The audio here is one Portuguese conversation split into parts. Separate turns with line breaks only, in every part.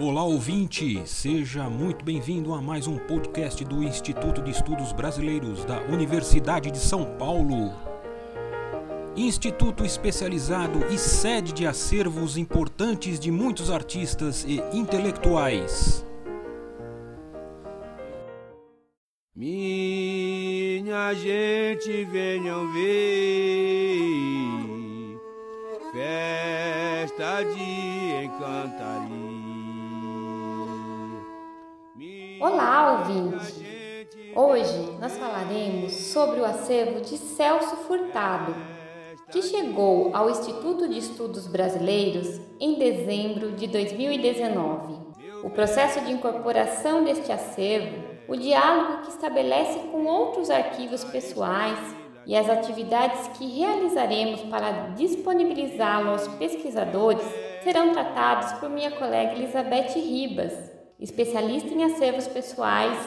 Olá ouvinte, seja muito bem-vindo a mais um podcast do Instituto de Estudos Brasileiros da Universidade de São Paulo. Instituto especializado e sede de acervos importantes de muitos artistas e intelectuais.
Minha gente, venham ver festa de encantaria.
Olá, ouvinte! Hoje nós falaremos sobre o acervo de Celso Furtado, que chegou ao Instituto de Estudos Brasileiros em dezembro de 2019. O processo de incorporação deste acervo, o diálogo que estabelece com outros arquivos pessoais e as atividades que realizaremos para disponibilizá-lo aos pesquisadores serão tratados por minha colega Elizabeth Ribas, especialista em acervos pessoais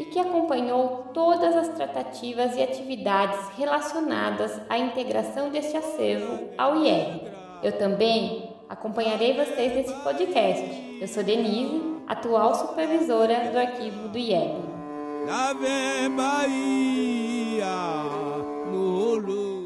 e que acompanhou todas as tratativas e atividades relacionadas à integração deste acervo ao IEB. Eu também acompanharei vocês nesse podcast. Eu sou Denise, atual supervisora do arquivo do IEB.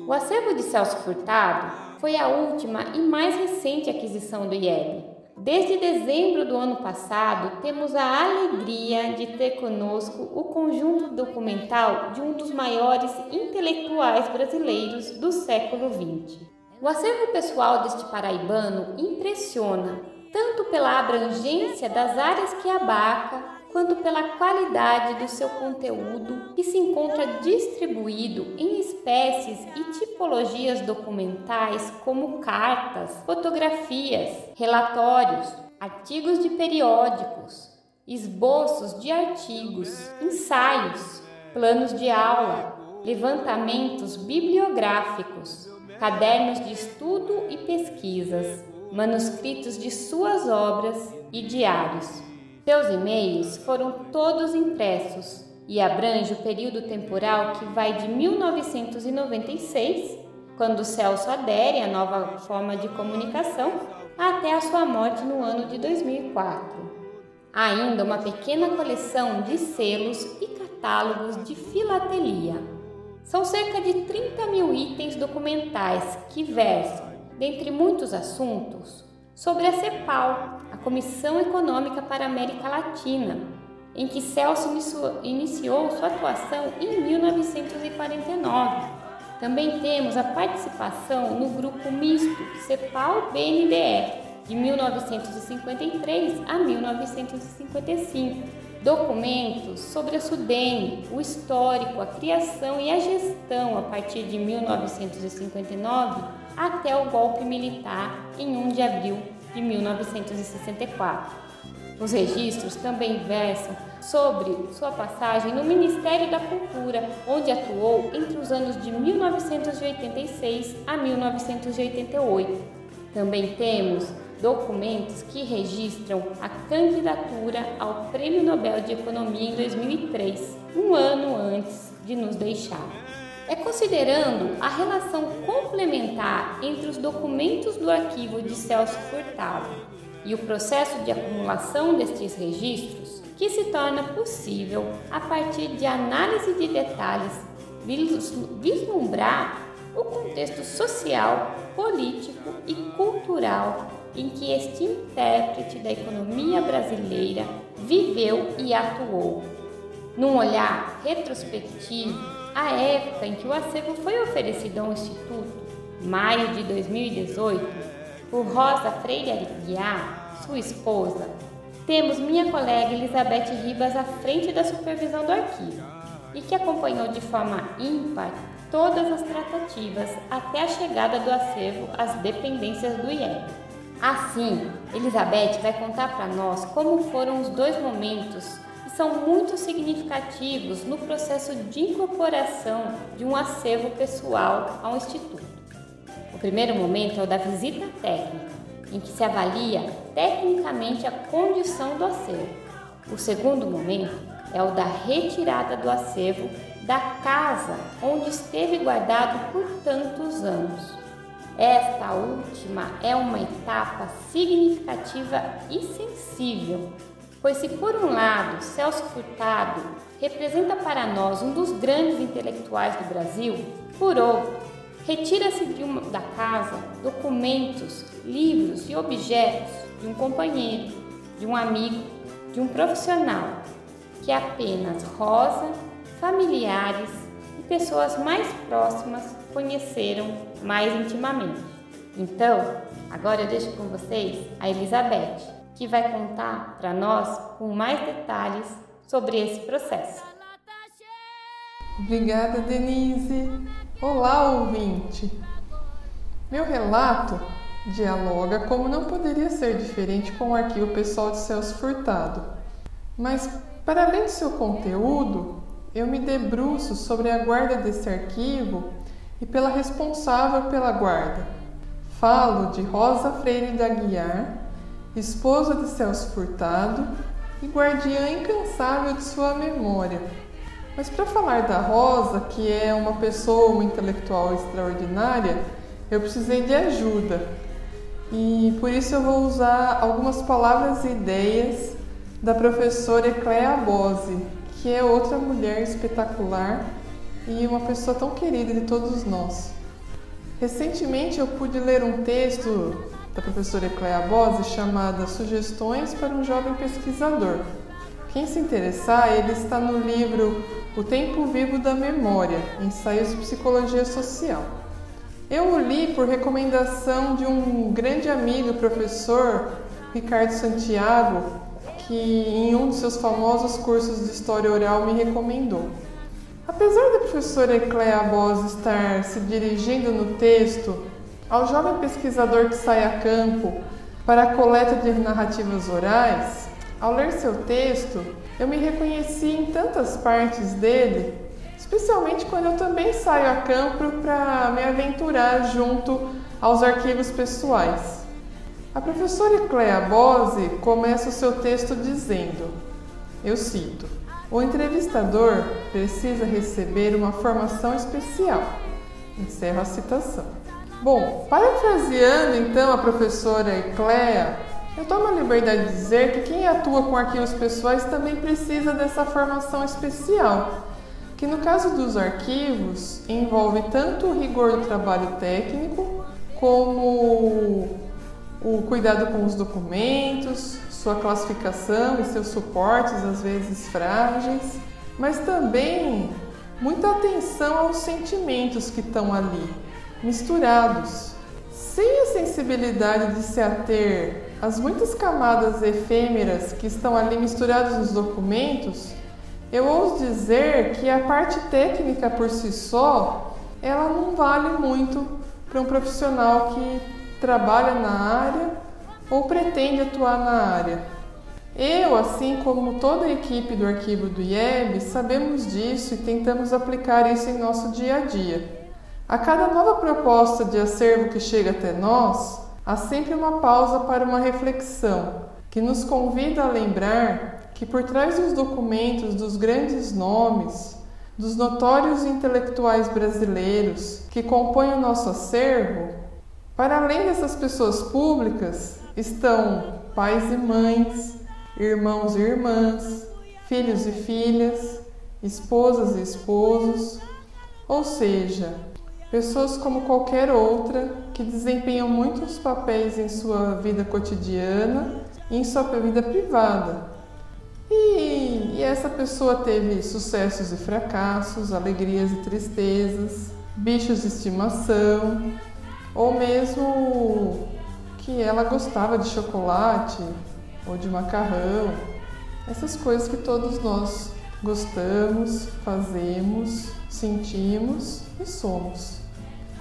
O acervo de Celso Furtado foi a última e mais recente aquisição do IEB Desde dezembro do ano passado, temos a alegria de ter conosco o conjunto documental de um dos maiores intelectuais brasileiros do século XX. O acervo pessoal deste paraibano impressiona, tanto pela abrangência das áreas que abarca, quanto pela qualidade do seu conteúdo, que se encontra distribuído em espécies e tipologias documentais como cartas, fotografias, relatórios, artigos de periódicos, esboços de artigos, ensaios, planos de aula, levantamentos bibliográficos, cadernos de estudo e pesquisas, manuscritos de suas obras e diários. Seus e-mails foram todos impressos e abrange o período temporal que vai de 1996, quando Celso adere à nova forma de comunicação, até a sua morte no ano de 2004. Há ainda uma pequena coleção de selos e catálogos de filatelia. São cerca de 30 mil itens documentais que versam, dentre muitos assuntos, sobre a CEPAL, a Comissão Econômica para a América Latina, em que Celso iniciou sua atuação em 1949. Também temos a participação no grupo misto CEPAL-BNDE, de 1953 a 1955. Documentos sobre a Sudene, o histórico, a criação e a gestão a partir de 1959 até o golpe militar em 1 de abril de 1964. Os registros também versam sobre sua passagem no Ministério da Cultura, onde atuou entre os anos de 1986 a 1988. Também temos documentos que registram a candidatura ao Prêmio Nobel de Economia em 2003, um ano antes de nos deixar. É considerando a relação complementar entre os documentos do arquivo de Celso Furtado e o processo de acumulação destes registros que se torna possível, a partir de análise de detalhes, vislumbrar o contexto social, político e cultural em que este intérprete da economia brasileira viveu e atuou. Num olhar retrospectivo, a época em que o acervo foi oferecido ao Instituto, maio de 2018, por Rosa Freire Aguiar, sua esposa, temos minha colega Elizabeth Ribas à frente da supervisão do arquivo e que acompanhou de forma ímpar todas as tratativas até a chegada do acervo às dependências do IEB. Assim, Elizabeth vai contar para nós como foram os dois momentos são muito significativos no processo de incorporação de um acervo pessoal ao Instituto. O primeiro momento é o da visita técnica, em que se avalia tecnicamente a condição do acervo. O segundo momento é o da retirada do acervo da casa onde esteve guardado por tantos anos. Esta última é uma etapa significativa e sensível, pois se por um lado Celso Furtado representa para nós um dos grandes intelectuais do Brasil, por outro, retira-se da casa documentos, livros e objetos de um companheiro, de um amigo, de um profissional, que apenas Rosa, familiares e pessoas mais próximas conheceram mais intimamente. Então, agora eu deixo com vocês a Elizabeth, que vai contar para nós com mais detalhes sobre esse processo.
Obrigada, Denise. Olá, ouvinte. Meu relato dialoga como não poderia ser diferente com o arquivo pessoal de Celso Furtado. Mas, para além do seu conteúdo, eu me debruço sobre a guarda desse arquivo e pela responsável pela guarda. Falo de Rosa Freire da Guiar, esposa de Celso Furtado e guardiã incansável de sua memória. Mas para falar da Rosa, que é uma pessoa, uma intelectual extraordinária, eu precisei de ajuda. E por isso eu vou usar algumas palavras e ideias da professora Ecléa Bose, que é outra mulher espetacular e uma pessoa tão querida de todos nós. Recentemente eu pude ler um texto da professora Ecléa Bose chamada Sugestões para um Jovem Pesquisador. Quem se interessar, ele está no livro O Tempo Vivo da Memória, Ensaios de Psicologia Social. Eu o li por recomendação de um grande amigo, professor Ricardo Santiago, que em um de seus famosos cursos de História Oral me recomendou. Apesar da professora Ecléa Bose estar se dirigindo no texto ao jovem pesquisador que sai a campo para a coleta de narrativas orais, ao ler seu texto, eu me reconheci em tantas partes dele, especialmente quando eu também saio a campo para me aventurar junto aos arquivos pessoais. A professora Clea Bose começa o seu texto dizendo: Eu cito. O entrevistador precisa receber uma formação especial. Encerro a citação. Bom, parafraseando então a professora Ecléa, eu tomo a liberdade de dizer que quem atua com arquivos pessoais também precisa dessa formação especial, que no caso dos arquivos envolve tanto o rigor do trabalho técnico, como o cuidado com os documentos, sua classificação e seus suportes, às vezes frágeis, mas também muita atenção aos sentimentos que estão ali misturados. Sem a sensibilidade de se ater às muitas camadas efêmeras que estão ali misturadas nos documentos, eu ouso dizer que a parte técnica por si só, ela não vale muito para um profissional que trabalha na área ou pretende atuar na área. Eu, assim como toda a equipe do arquivo do IEB, sabemos disso e tentamos aplicar isso em nosso dia a dia. A cada nova proposta de acervo que chega até nós, há sempre uma pausa para uma reflexão que nos convida a lembrar que por trás dos documentos dos grandes nomes, dos notórios intelectuais brasileiros que compõem o nosso acervo, para além dessas pessoas públicas estão pais e mães, irmãos e irmãs, filhos e filhas, esposas e esposos, ou seja, Pessoas como qualquer outra que desempenham muitos papéis em sua vida cotidiana e em sua vida privada. E, e essa pessoa teve sucessos e fracassos, alegrias e tristezas, bichos de estimação, ou mesmo que ela gostava de chocolate ou de macarrão, essas coisas que todos nós gostamos, fazemos, sentimos e somos.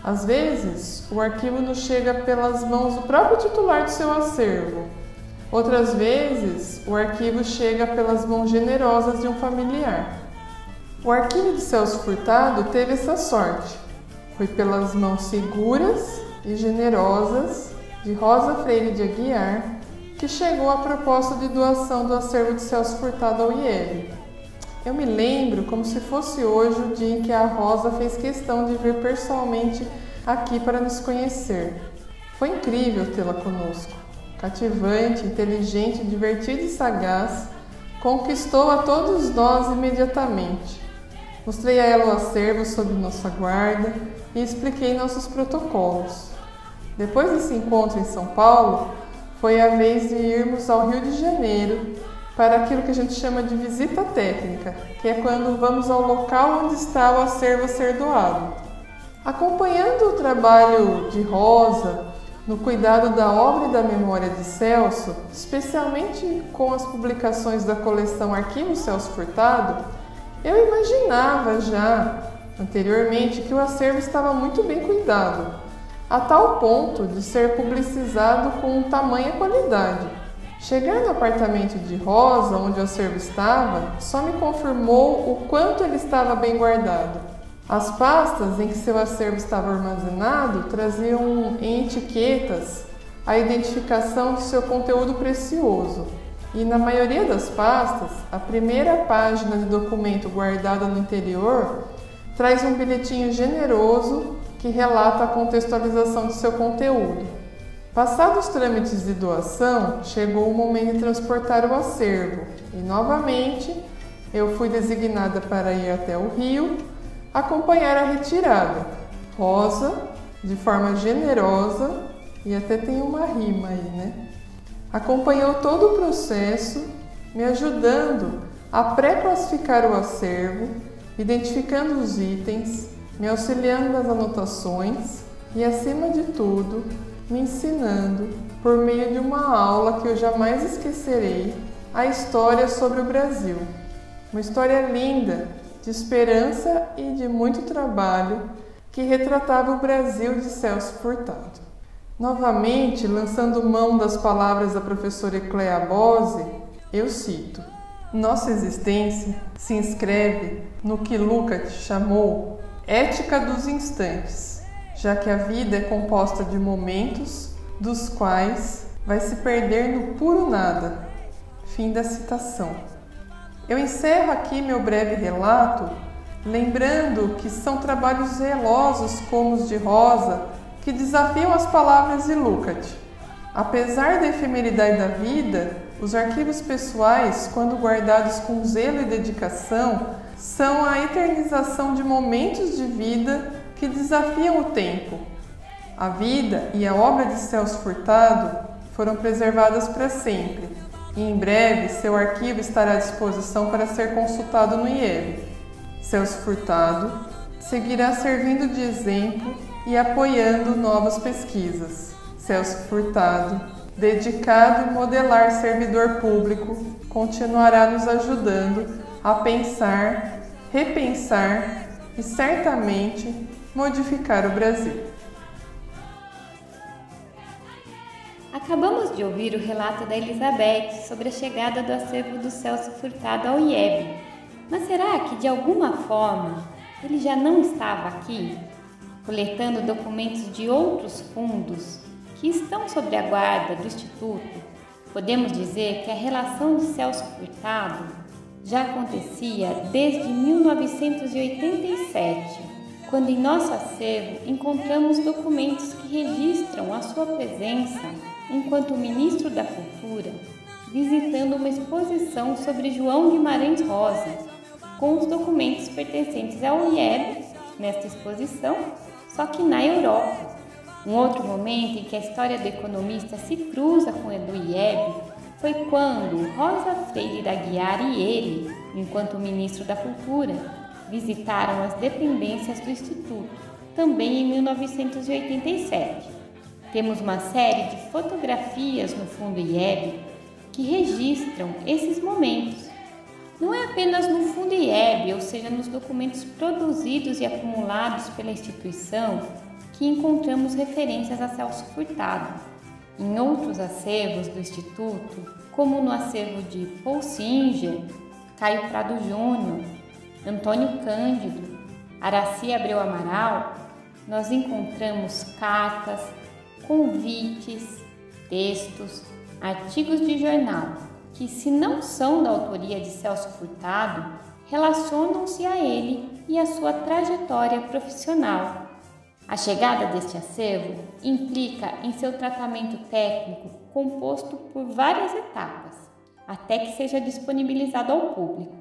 Às vezes, o arquivo nos chega pelas mãos do próprio titular do seu acervo. Outras vezes, o arquivo chega pelas mãos generosas de um familiar. O arquivo de Celso Furtado teve essa sorte. Foi pelas mãos seguras e generosas de Rosa Freire de Aguiar que chegou a proposta de doação do acervo de Celso Furtado ao IEB. Eu me lembro como se fosse hoje o dia em que a Rosa fez questão de vir pessoalmente aqui para nos conhecer. Foi incrível tê-la conosco. Cativante, inteligente, divertida e sagaz, conquistou a todos nós imediatamente. Mostrei a ela o acervo sob nossa guarda e expliquei nossos protocolos. Depois desse encontro em São Paulo, foi a vez de irmos ao Rio de Janeiro para aquilo que a gente chama de visita técnica, que é quando vamos ao local onde está o acervo a ser doado. Acompanhando o trabalho de Rosa no cuidado da obra e da memória de Celso, especialmente com as publicações da coleção Arquivo Celso Furtado, eu imaginava já anteriormente que o acervo estava muito bem cuidado, a tal ponto de ser publicizado com tamanha qualidade. Chegar no apartamento de Rosa, onde o acervo estava, só me confirmou o quanto ele estava bem guardado. As pastas em que seu acervo estava armazenado traziam em etiquetas a identificação de seu conteúdo precioso. E na maioria das pastas, a primeira página de documento guardada no interior traz um bilhetinho generoso que relata a contextualização de seu conteúdo. Passados os trâmites de doação, chegou o momento de transportar o acervo e novamente eu fui designada para ir até o Rio acompanhar a retirada. Rosa, de forma generosa, e até tem uma rima aí, né? Acompanhou todo o processo, me ajudando a pré-classificar o acervo, identificando os itens, me auxiliando nas anotações e, acima de tudo, me ensinando, por meio de uma aula que eu jamais esquecerei, a história sobre o Brasil. Uma história linda de esperança e de muito trabalho que retratava o Brasil de Celso Furtado. Novamente, lançando mão das palavras da professora Eclea Bose, eu cito: Nossa existência se inscreve no que Lukács chamou ética dos instantes, já que a vida é composta de momentos dos quais vai se perder no puro nada. Fim da citação. Eu encerro aqui meu breve relato lembrando que são trabalhos zelosos como os de Rosa que desafiam as palavras de Lukács. Apesar da efemeridade da vida, os arquivos pessoais, quando guardados com zelo e dedicação, são a eternização de momentos de vida que desafiam o tempo. A vida e a obra de Celso Furtado foram preservadas para sempre e em breve seu arquivo estará à disposição para ser consultado no IEB. Celso Furtado seguirá servindo de exemplo e apoiando novas pesquisas. Celso Furtado, dedicado em modelar servidor público, continuará nos ajudando a pensar, repensar e certamente modificar o Brasil.
Acabamos de ouvir o relato da Elizabeth sobre a chegada do acervo do Celso Furtado ao IEB. Mas será que de alguma forma ele já não estava aqui, coletando documentos de outros fundos que estão sob a guarda do Instituto? Podemos dizer que a relação de Celso Furtado já acontecia desde 1987, quando em nosso acervo encontramos documentos que registram a sua presença enquanto ministro da Cultura, visitando uma exposição sobre João Guimarães Rosa, com os documentos pertencentes ao IEB nesta exposição, só que na Europa. Um outro momento em que a história do economista se cruza com a do IEB foi quando Rosa Freire da Guiar e ele, enquanto ministro da Cultura, visitaram as dependências do Instituto, também em 1987. Temos uma série de fotografias no fundo IEB que registram esses momentos. Não é apenas no fundo IEB, ou seja, nos documentos produzidos e acumulados pela instituição, que encontramos referências a Celso Furtado. Em outros acervos do Instituto, como no acervo de Paul Singer, Caio Prado Júnior, Antônio Cândido, Araci Abreu Amaral, nós encontramos cartas, convites, textos, artigos de jornal que, se não são da autoria de Celso Furtado, relacionam-se a ele e a sua trajetória profissional. A chegada deste acervo implica em seu tratamento técnico composto por várias etapas, até que seja disponibilizado ao público.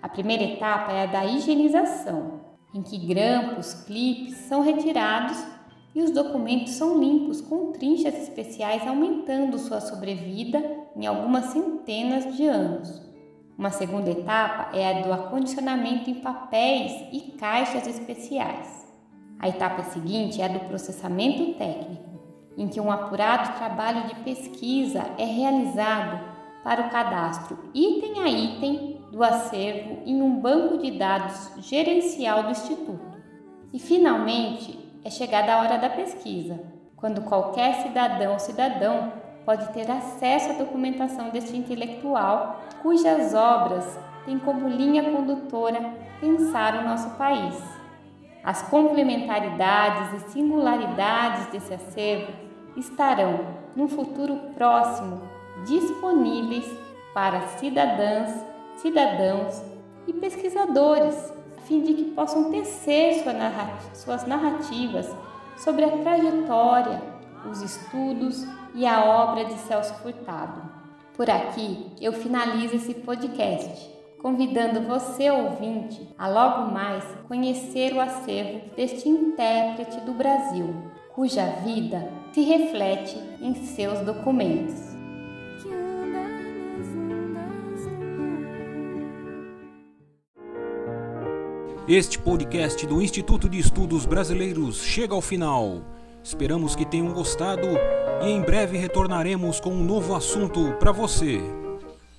A primeira etapa é a da higienização, em que grampos, clipes são retirados e os documentos são limpos com trinchas especiais, aumentando sua sobrevida em algumas centenas de anos. Uma segunda etapa é a do acondicionamento em papéis e caixas especiais. A etapa seguinte é a do processamento técnico, em que um apurado trabalho de pesquisa é realizado para o cadastro item a item do acervo em um banco de dados gerencial do Instituto. E, finalmente, é chegada a hora da pesquisa, quando qualquer cidadão ou cidadão pode ter acesso à documentação deste intelectual, cujas obras têm como linha condutora pensar o nosso país. As complementaridades e singularidades desse acervo estarão, no futuro próximo, disponíveis para cidadãs, cidadãos e pesquisadores, a fim de que possam tecer suas narrativas sobre a trajetória, os estudos e a obra de Celso Furtado. Por aqui eu finalizo esse podcast, convidando você, ouvinte, a logo mais conhecer o acervo deste intérprete do Brasil, cuja vida se reflete em seus documentos.
Este podcast do Instituto de Estudos Brasileiros chega ao final. Esperamos que tenham gostado e em breve retornaremos com um novo assunto para você.